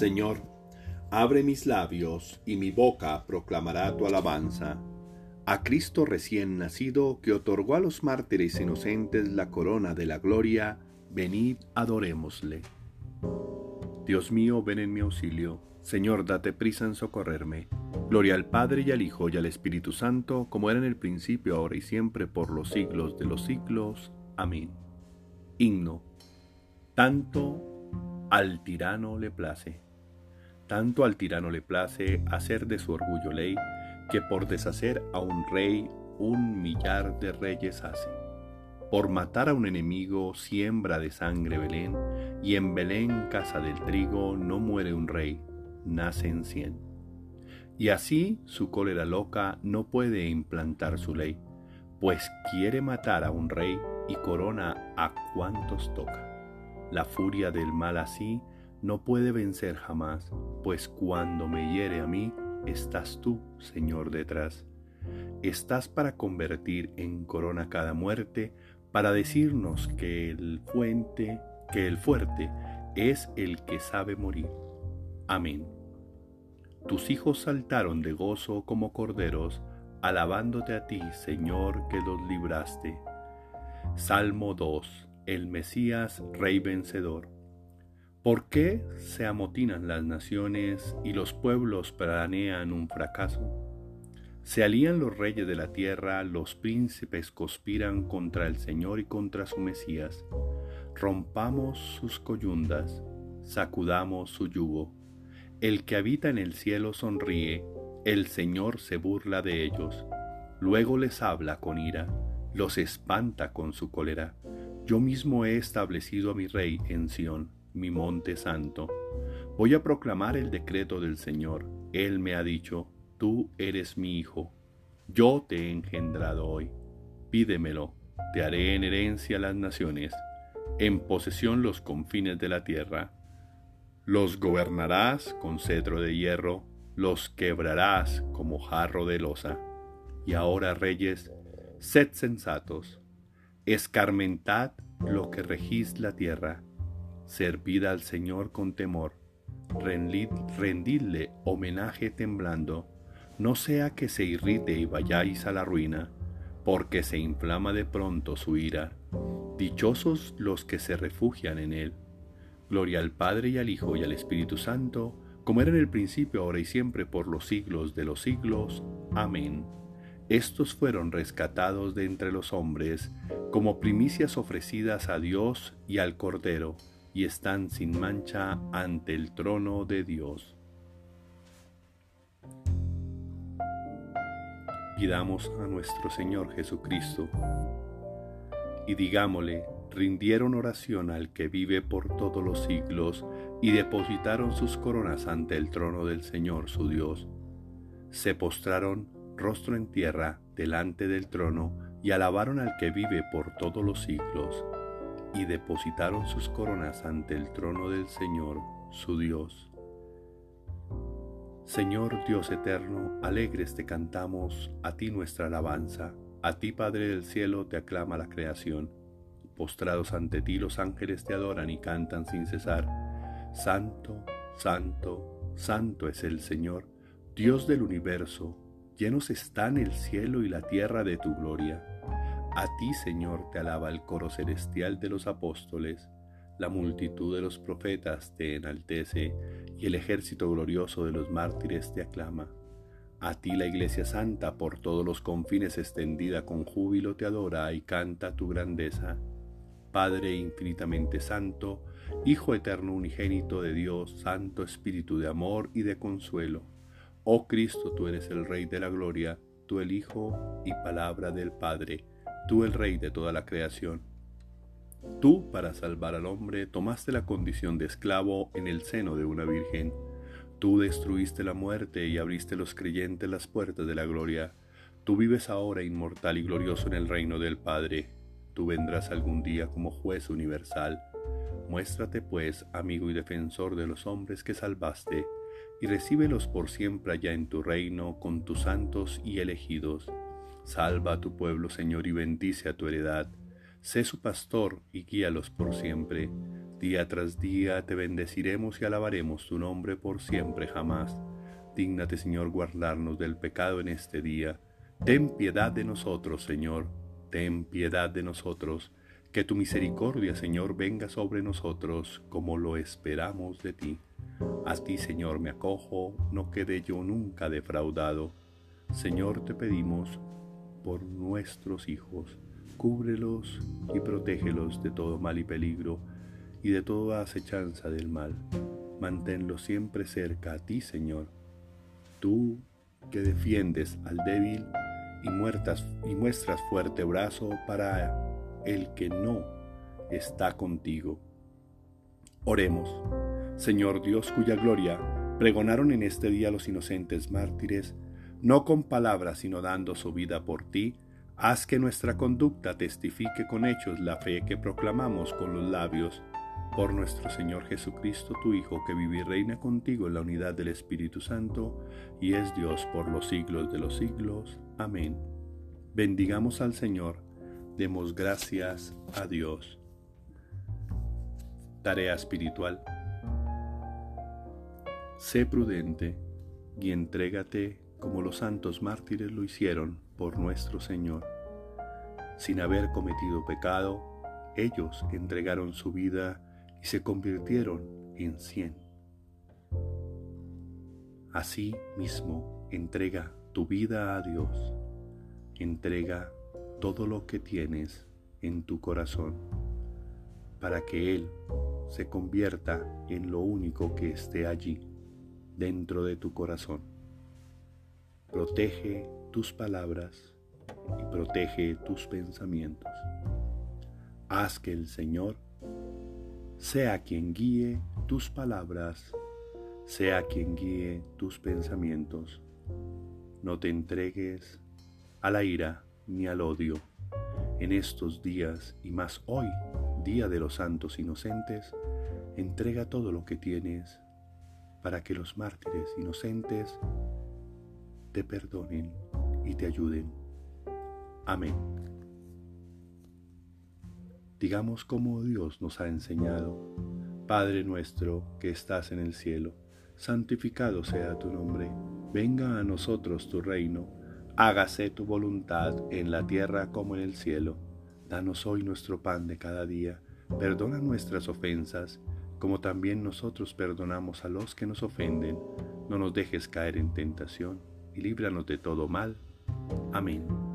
Señor, abre mis labios y mi boca proclamará tu alabanza. A Cristo recién nacido, que otorgó a los mártires inocentes la corona de la gloria, venid adorémosle. Dios mío, ven en mi auxilio. Señor, date prisa en socorrerme. Gloria al Padre y al Hijo y al Espíritu Santo, como era en el principio, ahora y siempre, por los siglos de los siglos. Amén. Himno. Tanto al tirano le place. Tanto al tirano le place hacer de su orgullo ley, que por deshacer a un rey un millar de reyes hace. Por matar a un enemigo siembra de sangre Belén, y en Belén casa del trigo no muere un rey, nace en cien. Y así su cólera loca no puede implantar su ley, pues quiere matar a un rey y corona a cuantos toca. La furia del mal así no puede vencer jamás, pues cuando me hiere a mí, estás tú, Señor, detrás. Estás para convertir en corona cada muerte, para decirnos que el fuente, que el fuerte es el que sabe morir. Amén. Tus hijos saltaron de gozo como corderos, alabándote a ti, Señor, que los libraste. Salmo 2. El Mesías, Rey vencedor. ¿Por qué se amotinan las naciones y los pueblos planean un fracaso? Se alían los reyes de la tierra, los príncipes conspiran contra el Señor y contra su Mesías. Rompamos sus coyundas, sacudamos su yugo el que habita en el cielo sonríe, el Señor se burla de ellos. Luego les habla con ira, los espanta con su cólera. Yo mismo he establecido a mi rey en Sión, mi monte santo. Voy a proclamar el decreto del Señor. Él me ha dicho, tú eres mi hijo. Yo te he engendrado hoy. Pídemelo, te haré en herencia las naciones, en posesión los confines de la tierra los gobernarás con cetro de hierro, los quebrarás como jarro de losa. Y ahora, reyes, sed sensatos, escarmentad lo que regís la tierra, servid al Señor con temor, rendidle homenaje temblando, no sea que se irrite y vayáis a la ruina, porque se inflama de pronto su ira. Dichosos los que se refugian en él. Gloria al Padre y al Hijo y al Espíritu Santo, como era en el principio, ahora y siempre, por los siglos de los siglos. Amén. Estos fueron rescatados de entre los hombres, como primicias ofrecidas a Dios y al Cordero, y están sin mancha ante el trono de Dios. Pidamos a nuestro Señor Jesucristo y digámosle, rindieron oración al que vive por todos los siglos y depositaron sus coronas ante el trono del Señor su Dios. Se postraron rostro en tierra delante del trono y alabaron al que vive por todos los siglos y depositaron sus coronas ante el trono del Señor su Dios. Señor Dios eterno, alegres te cantamos, a ti nuestra alabanza, a ti Padre del cielo te aclama la creación Postrados ante ti los ángeles te adoran y cantan sin cesar. Santo, santo, santo es el Señor, Dios del universo, llenos están el cielo y la tierra de tu gloria. A ti, Señor, te alaba el coro celestial de los apóstoles, la multitud de los profetas te enaltece y el ejército glorioso de los mártires te aclama. A ti la Iglesia Santa por todos los confines extendida con júbilo te adora y canta tu grandeza. Padre infinitamente santo, Hijo eterno unigénito de Dios, Santo Espíritu de amor y de consuelo. Oh Cristo, tú eres el Rey de la gloria, tú el Hijo y palabra del Padre, tú el Rey de toda la creación. Tú, para salvar al hombre, tomaste la condición de esclavo en el seno de una virgen. Tú destruiste la muerte y abriste los creyentes las puertas de la gloria. Tú vives ahora inmortal y glorioso en el reino del Padre Tú vendrás algún día como juez universal. Muéstrate pues, amigo y defensor de los hombres que salvaste, y recíbelos por siempre allá en tu reino con tus santos y elegidos. Salva a tu pueblo, Señor, y bendice a tu heredad. Sé su pastor y guíalos por siempre. Día tras día te bendeciremos y alabaremos tu nombre por siempre jamás. Dígnate, Señor, guardarnos del pecado en este día. Ten piedad de nosotros, Señor. Ten piedad de nosotros. Que tu misericordia, Señor, venga sobre nosotros como lo esperamos de ti. A ti, Señor, me acojo, no quede yo nunca defraudado. Señor, te pedimos por nuestros hijos, cúbrelos y protégelos de todo mal y peligro y de toda acechanza del mal. Manténlo siempre cerca a ti, Señor. Tú que defiendes al débil y, muertas, y muestras fuerte brazo para el que no está contigo. Oremos. Señor Dios, cuya gloria pregonaron en este día los inocentes mártires, no con palabras, sino dando su vida por ti, haz que nuestra conducta testifique con hechos la fe que proclamamos con los labios por nuestro Señor Jesucristo, tu Hijo, que vive y reina contigo en la unidad del Espíritu Santo, y es Dios por los siglos de los siglos. Amén. Bendigamos al Señor, demos gracias a Dios. Tarea espiritual. Sé prudente y entrégate como los santos mártires lo hicieron por nuestro Señor. Sin haber cometido pecado, ellos entregaron su vida y se convirtieron en cien. Así mismo, entrega tu vida a Dios, entrega todo lo que tienes en tu corazón, para que Él se convierta en lo único que esté allí, dentro de tu corazón. Protege tus palabras y protege tus pensamientos. Haz que el Señor sea quien guíe tus palabras, sea quien guíe tus pensamientos. No te entregues a la ira ni al odio en estos días y más hoy, Día de los Santos Inocentes, entrega todo lo que tienes para que los mártires inocentes te perdonen y te ayuden. Amén. Digamos como Dios nos ha enseñado, Padre nuestro que estás en el cielo, santificado sea tu nombre, venga a nosotros tu reino, hágase tu voluntad en la tierra como en el cielo. Danos hoy nuestro pan de cada día, perdona nuestras ofensas, como también nosotros perdonamos a los que nos ofenden. No nos dejes caer en tentación, y líbranos de todo mal. Amén.